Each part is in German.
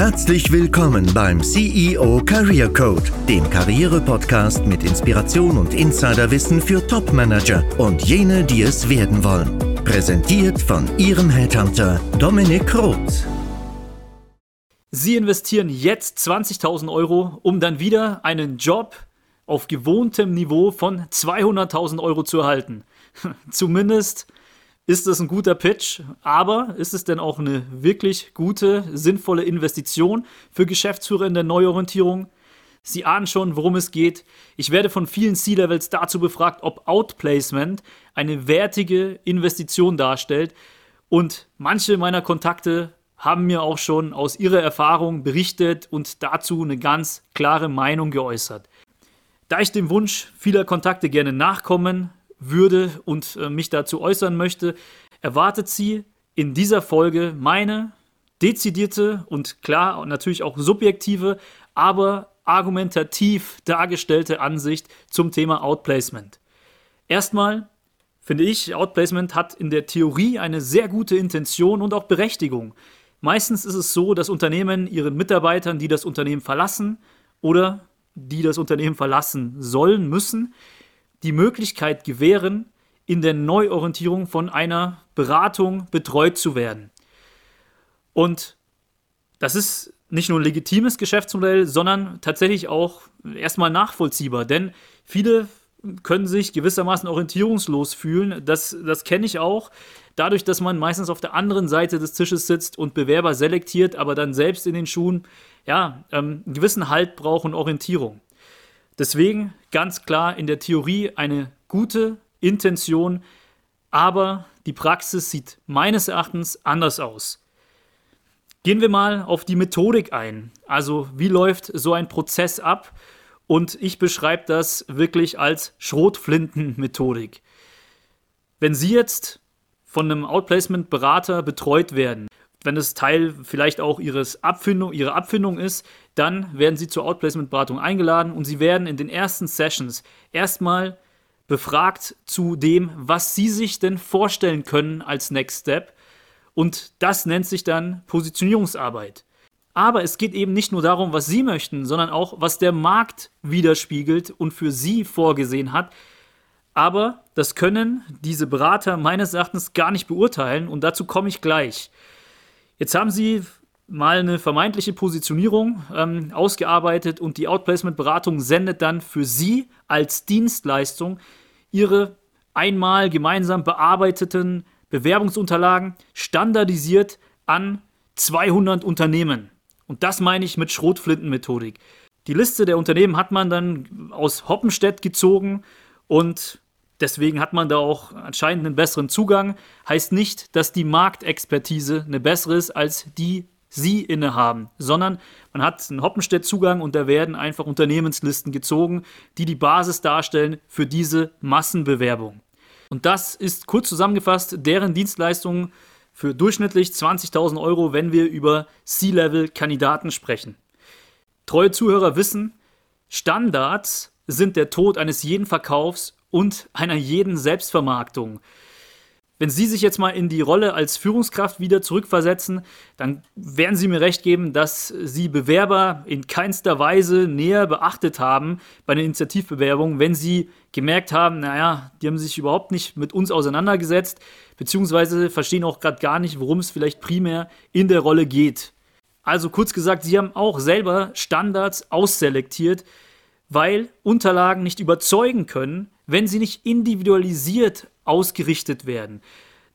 Herzlich willkommen beim CEO Career Code, dem Karriere-Podcast mit Inspiration und Insiderwissen für Top-Manager und jene, die es werden wollen. Präsentiert von Ihrem Headhunter Dominik Roth. Sie investieren jetzt 20.000 Euro, um dann wieder einen Job auf gewohntem Niveau von 200.000 Euro zu erhalten. Zumindest ist es ein guter Pitch, aber ist es denn auch eine wirklich gute, sinnvolle Investition für Geschäftsführer in der Neuorientierung? Sie ahnen schon, worum es geht. Ich werde von vielen C-Levels dazu befragt, ob Outplacement eine wertige Investition darstellt. Und manche meiner Kontakte haben mir auch schon aus ihrer Erfahrung berichtet und dazu eine ganz klare Meinung geäußert. Da ich dem Wunsch vieler Kontakte gerne nachkommen würde und äh, mich dazu äußern möchte, erwartet sie in dieser Folge meine dezidierte und klar und natürlich auch subjektive, aber argumentativ dargestellte Ansicht zum Thema Outplacement. Erstmal finde ich, Outplacement hat in der Theorie eine sehr gute Intention und auch Berechtigung. Meistens ist es so, dass Unternehmen ihren Mitarbeitern, die das Unternehmen verlassen oder die das Unternehmen verlassen sollen, müssen, die Möglichkeit gewähren, in der Neuorientierung von einer Beratung betreut zu werden. Und das ist nicht nur ein legitimes Geschäftsmodell, sondern tatsächlich auch erstmal nachvollziehbar, denn viele können sich gewissermaßen orientierungslos fühlen. Das, das kenne ich auch. Dadurch, dass man meistens auf der anderen Seite des Tisches sitzt und Bewerber selektiert, aber dann selbst in den Schuhen ja, ähm, einen gewissen Halt braucht und Orientierung. Deswegen ganz klar in der Theorie eine gute Intention, aber die Praxis sieht meines Erachtens anders aus. Gehen wir mal auf die Methodik ein. Also wie läuft so ein Prozess ab? Und ich beschreibe das wirklich als Schrotflinten-Methodik. Wenn Sie jetzt von einem Outplacement-Berater betreut werden, wenn es Teil vielleicht auch ihres Abfindung, ihrer Abfindung ist, dann werden sie zur Outplacement-Beratung eingeladen und sie werden in den ersten Sessions erstmal befragt zu dem, was sie sich denn vorstellen können als Next Step. Und das nennt sich dann Positionierungsarbeit. Aber es geht eben nicht nur darum, was sie möchten, sondern auch, was der Markt widerspiegelt und für sie vorgesehen hat. Aber das können diese Berater meines Erachtens gar nicht beurteilen und dazu komme ich gleich. Jetzt haben sie mal eine vermeintliche Positionierung ähm, ausgearbeitet und die Outplacement-Beratung sendet dann für Sie als Dienstleistung Ihre einmal gemeinsam bearbeiteten Bewerbungsunterlagen standardisiert an 200 Unternehmen. Und das meine ich mit Schrotflintenmethodik. Die Liste der Unternehmen hat man dann aus Hoppenstedt gezogen und Deswegen hat man da auch anscheinend einen besseren Zugang. Heißt nicht, dass die Marktexpertise eine bessere ist als die Sie innehaben, sondern man hat einen Hoppenstedt-Zugang und da werden einfach Unternehmenslisten gezogen, die die Basis darstellen für diese Massenbewerbung. Und das ist kurz zusammengefasst deren Dienstleistungen für durchschnittlich 20.000 Euro, wenn wir über C-Level-Kandidaten sprechen. Treue Zuhörer wissen, Standards sind der Tod eines jeden Verkaufs und einer jeden Selbstvermarktung. Wenn Sie sich jetzt mal in die Rolle als Führungskraft wieder zurückversetzen, dann werden Sie mir recht geben, dass Sie Bewerber in keinster Weise näher beachtet haben bei den Initiativbewerbungen, wenn Sie gemerkt haben, naja, die haben sich überhaupt nicht mit uns auseinandergesetzt, beziehungsweise verstehen auch gerade gar nicht, worum es vielleicht primär in der Rolle geht. Also kurz gesagt, Sie haben auch selber Standards ausselektiert, weil Unterlagen nicht überzeugen können, wenn sie nicht individualisiert ausgerichtet werden.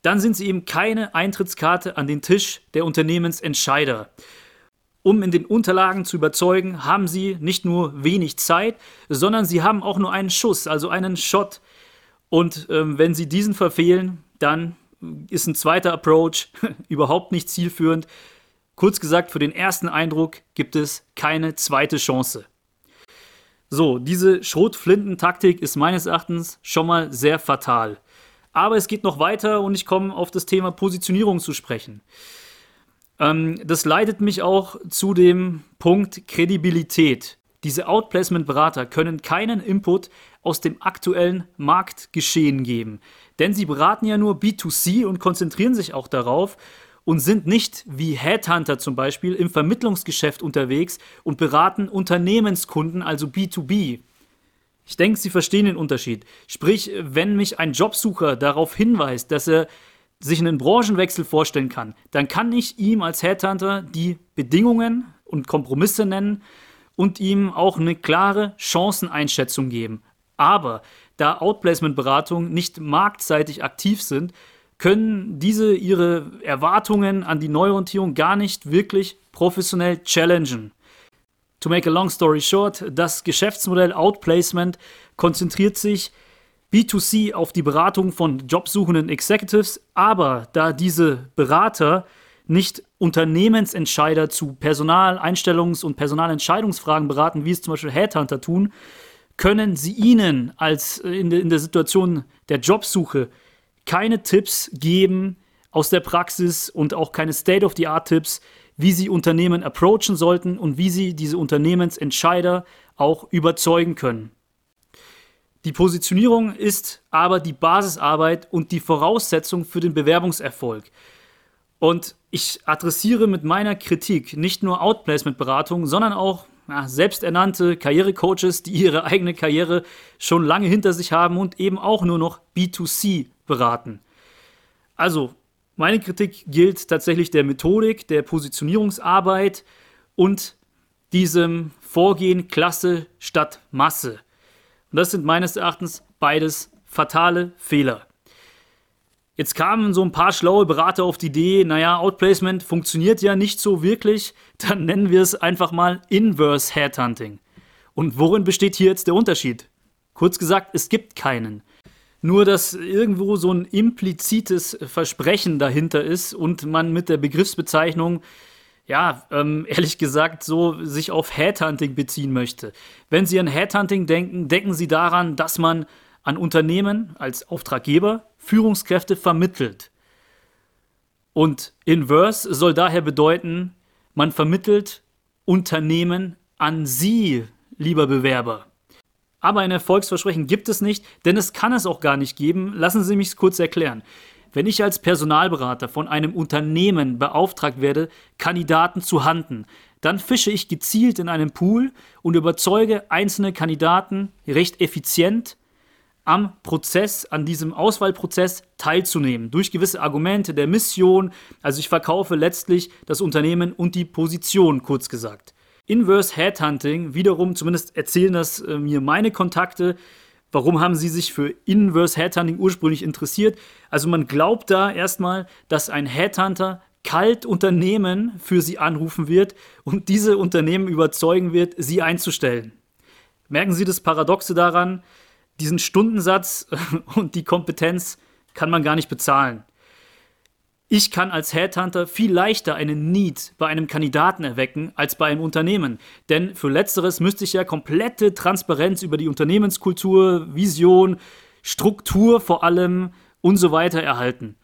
Dann sind sie eben keine Eintrittskarte an den Tisch der Unternehmensentscheider. Um in den Unterlagen zu überzeugen, haben sie nicht nur wenig Zeit, sondern sie haben auch nur einen Schuss, also einen Shot. Und ähm, wenn sie diesen verfehlen, dann ist ein zweiter Approach überhaupt nicht zielführend. Kurz gesagt, für den ersten Eindruck gibt es keine zweite Chance. So, diese Schrotflinten-Taktik ist meines Erachtens schon mal sehr fatal. Aber es geht noch weiter und ich komme auf das Thema Positionierung zu sprechen. Ähm, das leitet mich auch zu dem Punkt Kredibilität. Diese Outplacement-Berater können keinen Input aus dem aktuellen Marktgeschehen geben. Denn sie beraten ja nur B2C und konzentrieren sich auch darauf. Und sind nicht wie Headhunter zum Beispiel im Vermittlungsgeschäft unterwegs und beraten Unternehmenskunden, also B2B. Ich denke, Sie verstehen den Unterschied. Sprich, wenn mich ein Jobsucher darauf hinweist, dass er sich einen Branchenwechsel vorstellen kann, dann kann ich ihm als Headhunter die Bedingungen und Kompromisse nennen und ihm auch eine klare Chanceneinschätzung geben. Aber da Outplacement-Beratungen nicht marktseitig aktiv sind, können diese ihre Erwartungen an die Neuorientierung gar nicht wirklich professionell challengen. To make a long story short, das Geschäftsmodell Outplacement konzentriert sich B2C auf die Beratung von jobsuchenden Executives, aber da diese Berater nicht Unternehmensentscheider zu Personaleinstellungs- und Personalentscheidungsfragen beraten, wie es zum Beispiel Headhunter tun, können sie ihnen als äh, in, in der Situation der Jobsuche keine Tipps geben aus der Praxis und auch keine State-of-the-Art-Tipps, wie sie Unternehmen approachen sollten und wie sie diese Unternehmensentscheider auch überzeugen können. Die Positionierung ist aber die Basisarbeit und die Voraussetzung für den Bewerbungserfolg. Und ich adressiere mit meiner Kritik nicht nur Outplacement-Beratung, sondern auch ja, selbsternannte Karrierecoaches, die ihre eigene Karriere schon lange hinter sich haben und eben auch nur noch B2C beraten. Also, meine Kritik gilt tatsächlich der Methodik, der Positionierungsarbeit und diesem Vorgehen Klasse statt Masse. Und das sind meines Erachtens beides fatale Fehler. Jetzt kamen so ein paar schlaue Berater auf die Idee, naja, Outplacement funktioniert ja nicht so wirklich, dann nennen wir es einfach mal Inverse Headhunting. Und worin besteht hier jetzt der Unterschied? Kurz gesagt, es gibt keinen. Nur, dass irgendwo so ein implizites Versprechen dahinter ist und man mit der Begriffsbezeichnung, ja, ähm, ehrlich gesagt, so sich auf Headhunting beziehen möchte. Wenn Sie an Headhunting denken, denken Sie daran, dass man an Unternehmen als Auftraggeber Führungskräfte vermittelt. Und Inverse soll daher bedeuten, man vermittelt Unternehmen an Sie, lieber Bewerber. Aber ein Erfolgsversprechen gibt es nicht, denn es kann es auch gar nicht geben. Lassen Sie mich es kurz erklären. Wenn ich als Personalberater von einem Unternehmen beauftragt werde, Kandidaten zu handen, dann fische ich gezielt in einem Pool und überzeuge einzelne Kandidaten recht effizient am Prozess, an diesem Auswahlprozess teilzunehmen, durch gewisse Argumente der Mission. Also ich verkaufe letztlich das Unternehmen und die Position, kurz gesagt. Inverse Headhunting, wiederum, zumindest erzählen das äh, mir meine Kontakte, Warum haben sie sich für Inverse Headhunting ursprünglich interessiert? Also man glaubt da erstmal, dass ein Headhunter kalt Unternehmen für sie anrufen wird und diese Unternehmen überzeugen wird, sie einzustellen. Merken Sie das Paradoxe daran? diesen Stundensatz und die Kompetenz kann man gar nicht bezahlen. Ich kann als Headhunter viel leichter einen Need bei einem Kandidaten erwecken als bei einem Unternehmen. Denn für letzteres müsste ich ja komplette Transparenz über die Unternehmenskultur, Vision, Struktur vor allem und so weiter erhalten.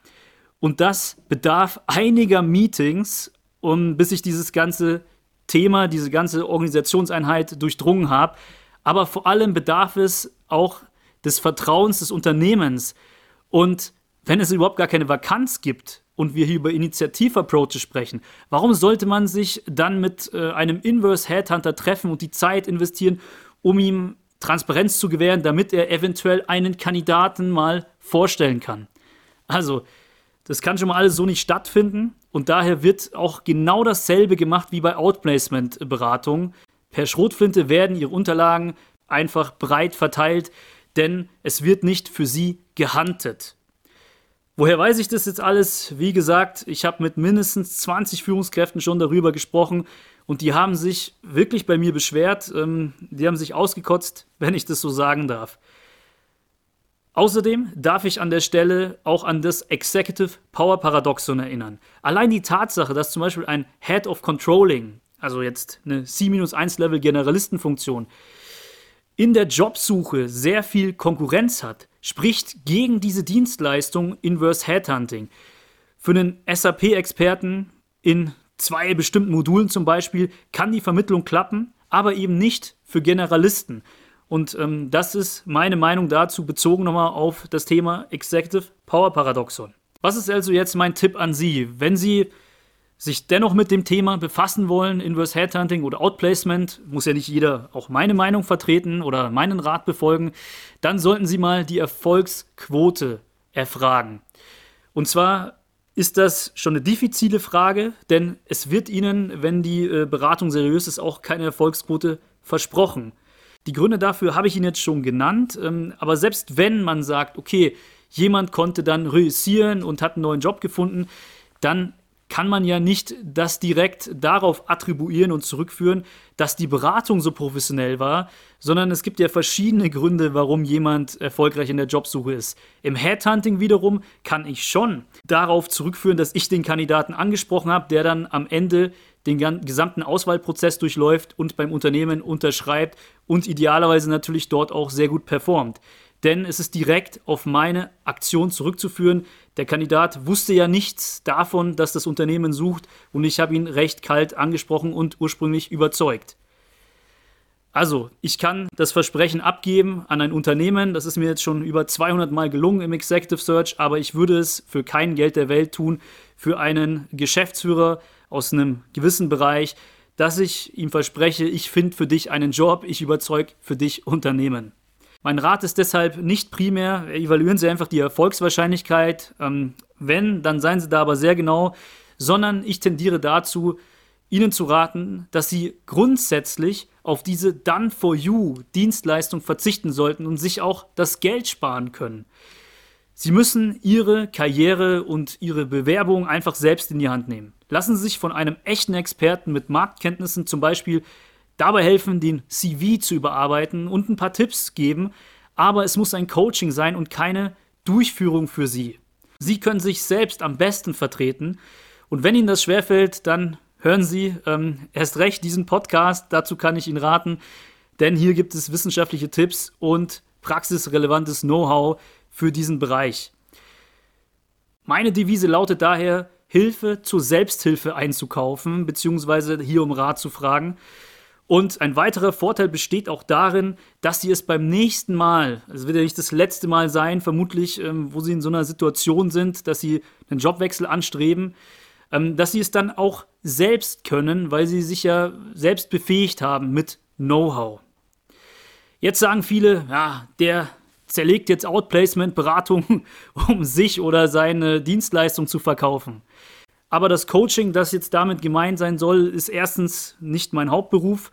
Und das bedarf einiger Meetings, um, bis ich dieses ganze Thema, diese ganze Organisationseinheit durchdrungen habe. Aber vor allem bedarf es auch des Vertrauens des Unternehmens. Und wenn es überhaupt gar keine Vakanz gibt und wir hier über Initiativ-Approaches sprechen, warum sollte man sich dann mit äh, einem Inverse Headhunter treffen und die Zeit investieren, um ihm Transparenz zu gewähren, damit er eventuell einen Kandidaten mal vorstellen kann? Also, das kann schon mal alles so nicht stattfinden und daher wird auch genau dasselbe gemacht wie bei Outplacement-Beratungen. Per Schrotflinte werden ihre Unterlagen einfach breit verteilt, denn es wird nicht für sie gehandelt. Woher weiß ich das jetzt alles? Wie gesagt, ich habe mit mindestens 20 Führungskräften schon darüber gesprochen und die haben sich wirklich bei mir beschwert. Ähm, die haben sich ausgekotzt, wenn ich das so sagen darf. Außerdem darf ich an der Stelle auch an das Executive Power Paradoxon erinnern. Allein die Tatsache, dass zum Beispiel ein Head of Controlling, also jetzt eine C-1-Level Generalistenfunktion, in der Jobsuche sehr viel Konkurrenz hat, spricht gegen diese Dienstleistung Inverse Headhunting. Für einen SAP-Experten in zwei bestimmten Modulen zum Beispiel kann die Vermittlung klappen, aber eben nicht für Generalisten. Und ähm, das ist meine Meinung dazu, bezogen nochmal auf das Thema Executive Power Paradoxon. Was ist also jetzt mein Tipp an Sie? Wenn Sie sich dennoch mit dem Thema befassen wollen, Inverse Headhunting oder Outplacement, muss ja nicht jeder auch meine Meinung vertreten oder meinen Rat befolgen, dann sollten Sie mal die Erfolgsquote erfragen. Und zwar ist das schon eine diffizile Frage, denn es wird Ihnen, wenn die äh, Beratung seriös ist, auch keine Erfolgsquote versprochen. Die Gründe dafür habe ich Ihnen jetzt schon genannt, ähm, aber selbst wenn man sagt, okay, jemand konnte dann reüssieren und hat einen neuen Job gefunden, dann kann man ja nicht das direkt darauf attribuieren und zurückführen, dass die Beratung so professionell war, sondern es gibt ja verschiedene Gründe, warum jemand erfolgreich in der Jobsuche ist. Im Headhunting wiederum kann ich schon darauf zurückführen, dass ich den Kandidaten angesprochen habe, der dann am Ende den gesamten Auswahlprozess durchläuft und beim Unternehmen unterschreibt und idealerweise natürlich dort auch sehr gut performt denn es ist direkt auf meine Aktion zurückzuführen. Der Kandidat wusste ja nichts davon, dass das Unternehmen sucht und ich habe ihn recht kalt angesprochen und ursprünglich überzeugt. Also, ich kann das Versprechen abgeben an ein Unternehmen. Das ist mir jetzt schon über 200 Mal gelungen im Executive Search, aber ich würde es für kein Geld der Welt tun, für einen Geschäftsführer aus einem gewissen Bereich, dass ich ihm verspreche, ich finde für dich einen Job, ich überzeuge für dich Unternehmen. Mein Rat ist deshalb nicht primär, evaluieren Sie einfach die Erfolgswahrscheinlichkeit. Ähm, wenn, dann seien Sie da aber sehr genau, sondern ich tendiere dazu, Ihnen zu raten, dass Sie grundsätzlich auf diese Done for You Dienstleistung verzichten sollten und sich auch das Geld sparen können. Sie müssen Ihre Karriere und Ihre Bewerbung einfach selbst in die Hand nehmen. Lassen Sie sich von einem echten Experten mit Marktkenntnissen zum Beispiel dabei helfen, den CV zu überarbeiten und ein paar Tipps geben, aber es muss ein Coaching sein und keine Durchführung für Sie. Sie können sich selbst am besten vertreten und wenn Ihnen das schwerfällt, dann hören Sie ähm, erst recht diesen Podcast, dazu kann ich Ihnen raten, denn hier gibt es wissenschaftliche Tipps und praxisrelevantes Know-how für diesen Bereich. Meine Devise lautet daher, Hilfe zur Selbsthilfe einzukaufen, beziehungsweise hier um Rat zu fragen. Und ein weiterer Vorteil besteht auch darin, dass Sie es beim nächsten Mal, es wird ja nicht das letzte Mal sein, vermutlich, ähm, wo Sie in so einer Situation sind, dass Sie einen Jobwechsel anstreben, ähm, dass Sie es dann auch selbst können, weil Sie sich ja selbst befähigt haben mit Know-how. Jetzt sagen viele, ja, der zerlegt jetzt Outplacement-Beratung, um sich oder seine Dienstleistung zu verkaufen. Aber das Coaching, das jetzt damit gemeint sein soll, ist erstens nicht mein Hauptberuf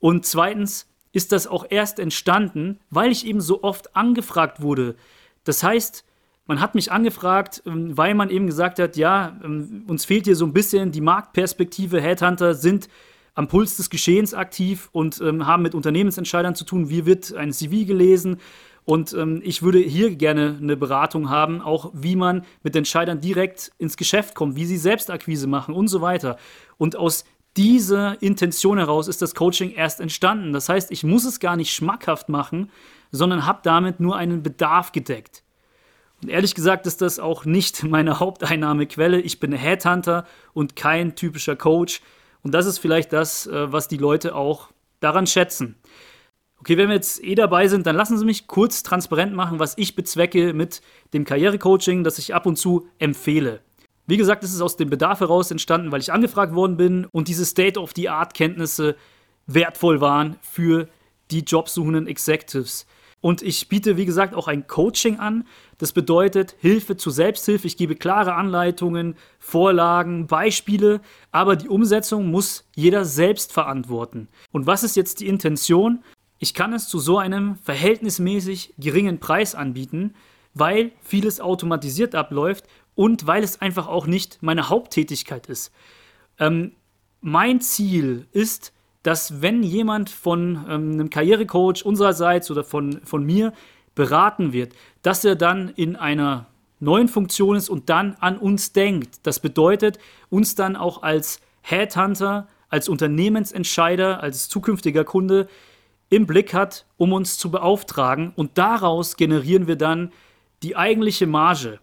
und zweitens ist das auch erst entstanden, weil ich eben so oft angefragt wurde. Das heißt, man hat mich angefragt, ähm, weil man eben gesagt hat, ja, ähm, uns fehlt hier so ein bisschen die Marktperspektive. Headhunter sind am Puls des Geschehens aktiv und ähm, haben mit Unternehmensentscheidern zu tun. Wie wird ein CV gelesen? Und ähm, ich würde hier gerne eine Beratung haben, auch wie man mit Entscheidern direkt ins Geschäft kommt, wie sie Selbstakquise machen und so weiter. Und aus dieser Intention heraus ist das Coaching erst entstanden. Das heißt, ich muss es gar nicht schmackhaft machen, sondern habe damit nur einen Bedarf gedeckt. Und ehrlich gesagt ist das auch nicht meine Haupteinnahmequelle. Ich bin Headhunter und kein typischer Coach. Und das ist vielleicht das, äh, was die Leute auch daran schätzen. Okay, wenn wir jetzt eh dabei sind, dann lassen Sie mich kurz transparent machen, was ich bezwecke mit dem Karrierecoaching, das ich ab und zu empfehle. Wie gesagt, es ist aus dem Bedarf heraus entstanden, weil ich angefragt worden bin und diese State-of-the-Art-Kenntnisse wertvoll waren für die jobsuchenden Executives. Und ich biete, wie gesagt, auch ein Coaching an. Das bedeutet Hilfe zur Selbsthilfe. Ich gebe klare Anleitungen, Vorlagen, Beispiele, aber die Umsetzung muss jeder selbst verantworten. Und was ist jetzt die Intention? Ich kann es zu so einem verhältnismäßig geringen Preis anbieten, weil vieles automatisiert abläuft und weil es einfach auch nicht meine Haupttätigkeit ist. Ähm, mein Ziel ist, dass wenn jemand von ähm, einem Karrierecoach unsererseits oder von, von mir beraten wird, dass er dann in einer neuen Funktion ist und dann an uns denkt. Das bedeutet, uns dann auch als Headhunter, als Unternehmensentscheider, als zukünftiger Kunde im Blick hat, um uns zu beauftragen. Und daraus generieren wir dann die eigentliche Marge.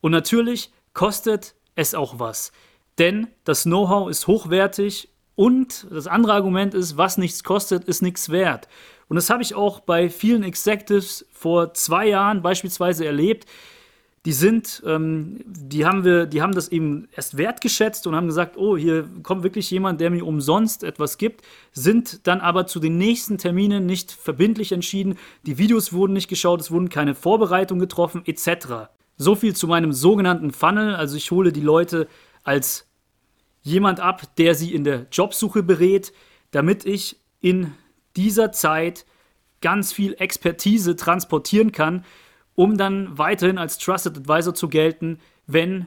Und natürlich kostet es auch was. Denn das Know-how ist hochwertig und das andere Argument ist, was nichts kostet, ist nichts wert. Und das habe ich auch bei vielen Executives vor zwei Jahren beispielsweise erlebt. Die sind, ähm, die haben wir, die haben das eben erst wertgeschätzt und haben gesagt, oh, hier kommt wirklich jemand, der mir umsonst etwas gibt, sind dann aber zu den nächsten Terminen nicht verbindlich entschieden, die Videos wurden nicht geschaut, es wurden keine Vorbereitungen getroffen, etc. So viel zu meinem sogenannten Funnel, also ich hole die Leute als jemand ab, der sie in der Jobsuche berät, damit ich in dieser Zeit ganz viel Expertise transportieren kann, um dann weiterhin als Trusted Advisor zu gelten, wenn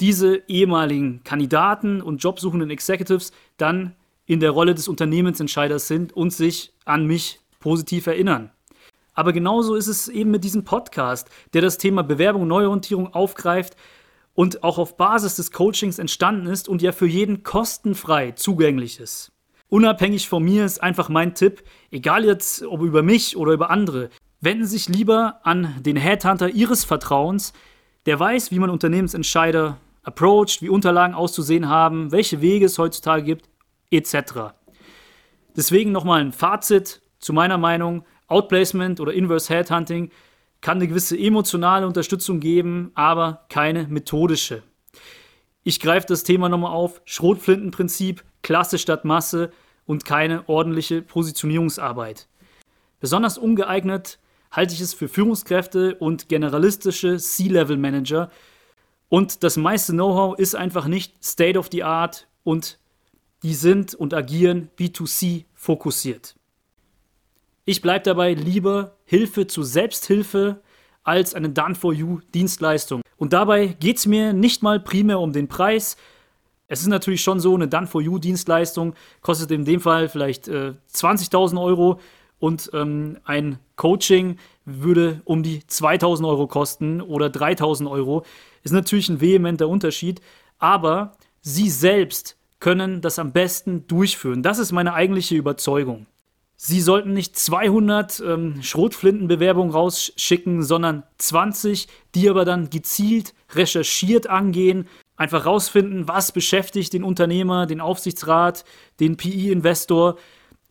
diese ehemaligen Kandidaten und jobsuchenden Executives dann in der Rolle des Unternehmensentscheiders sind und sich an mich positiv erinnern. Aber genauso ist es eben mit diesem Podcast, der das Thema Bewerbung und Neuorientierung aufgreift und auch auf Basis des Coachings entstanden ist und ja für jeden kostenfrei zugänglich ist. Unabhängig von mir ist einfach mein Tipp, egal jetzt ob über mich oder über andere, wenden sich lieber an den Headhunter Ihres Vertrauens, der weiß, wie man Unternehmensentscheider approacht, wie Unterlagen auszusehen haben, welche Wege es heutzutage gibt, etc. Deswegen nochmal ein Fazit zu meiner Meinung. Outplacement oder Inverse Headhunting kann eine gewisse emotionale Unterstützung geben, aber keine methodische. Ich greife das Thema nochmal auf. Schrotflintenprinzip, Klasse statt Masse und keine ordentliche Positionierungsarbeit. Besonders ungeeignet halte ich es für Führungskräfte und generalistische C-Level-Manager. Und das meiste Know-how ist einfach nicht State of the Art und die sind und agieren B2C fokussiert. Ich bleibe dabei lieber Hilfe zu Selbsthilfe als eine Done-for-You-Dienstleistung. Und dabei geht es mir nicht mal primär um den Preis. Es ist natürlich schon so, eine Done-for-You-Dienstleistung kostet in dem Fall vielleicht äh, 20.000 Euro und ähm, ein Coaching würde um die 2000 Euro kosten oder 3000 Euro. Ist natürlich ein vehementer Unterschied, aber Sie selbst können das am besten durchführen. Das ist meine eigentliche Überzeugung. Sie sollten nicht 200 ähm, Schrotflintenbewerbungen rausschicken, sondern 20, die aber dann gezielt recherchiert angehen, einfach rausfinden, was beschäftigt den Unternehmer, den Aufsichtsrat, den PI-Investor,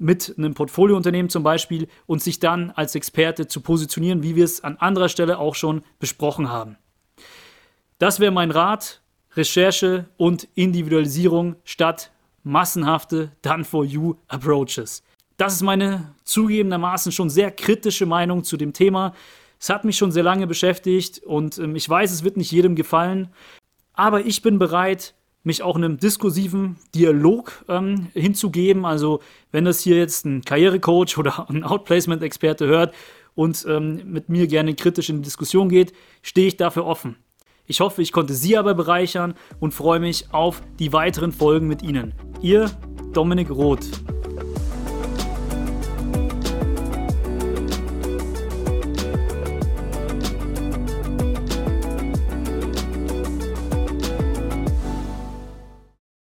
mit einem Portfoliounternehmen zum Beispiel und sich dann als Experte zu positionieren, wie wir es an anderer Stelle auch schon besprochen haben. Das wäre mein Rat. Recherche und Individualisierung statt massenhafte Done-for-You-Approaches. Das ist meine zugegebenermaßen schon sehr kritische Meinung zu dem Thema. Es hat mich schon sehr lange beschäftigt und ähm, ich weiß, es wird nicht jedem gefallen. Aber ich bin bereit, mich auch einem diskursiven Dialog ähm, hinzugeben. Also wenn das hier jetzt ein Karrierecoach oder ein Outplacement-Experte hört und ähm, mit mir gerne kritisch in die Diskussion geht, stehe ich dafür offen. Ich hoffe, ich konnte Sie aber bereichern und freue mich auf die weiteren Folgen mit Ihnen. Ihr Dominik Roth.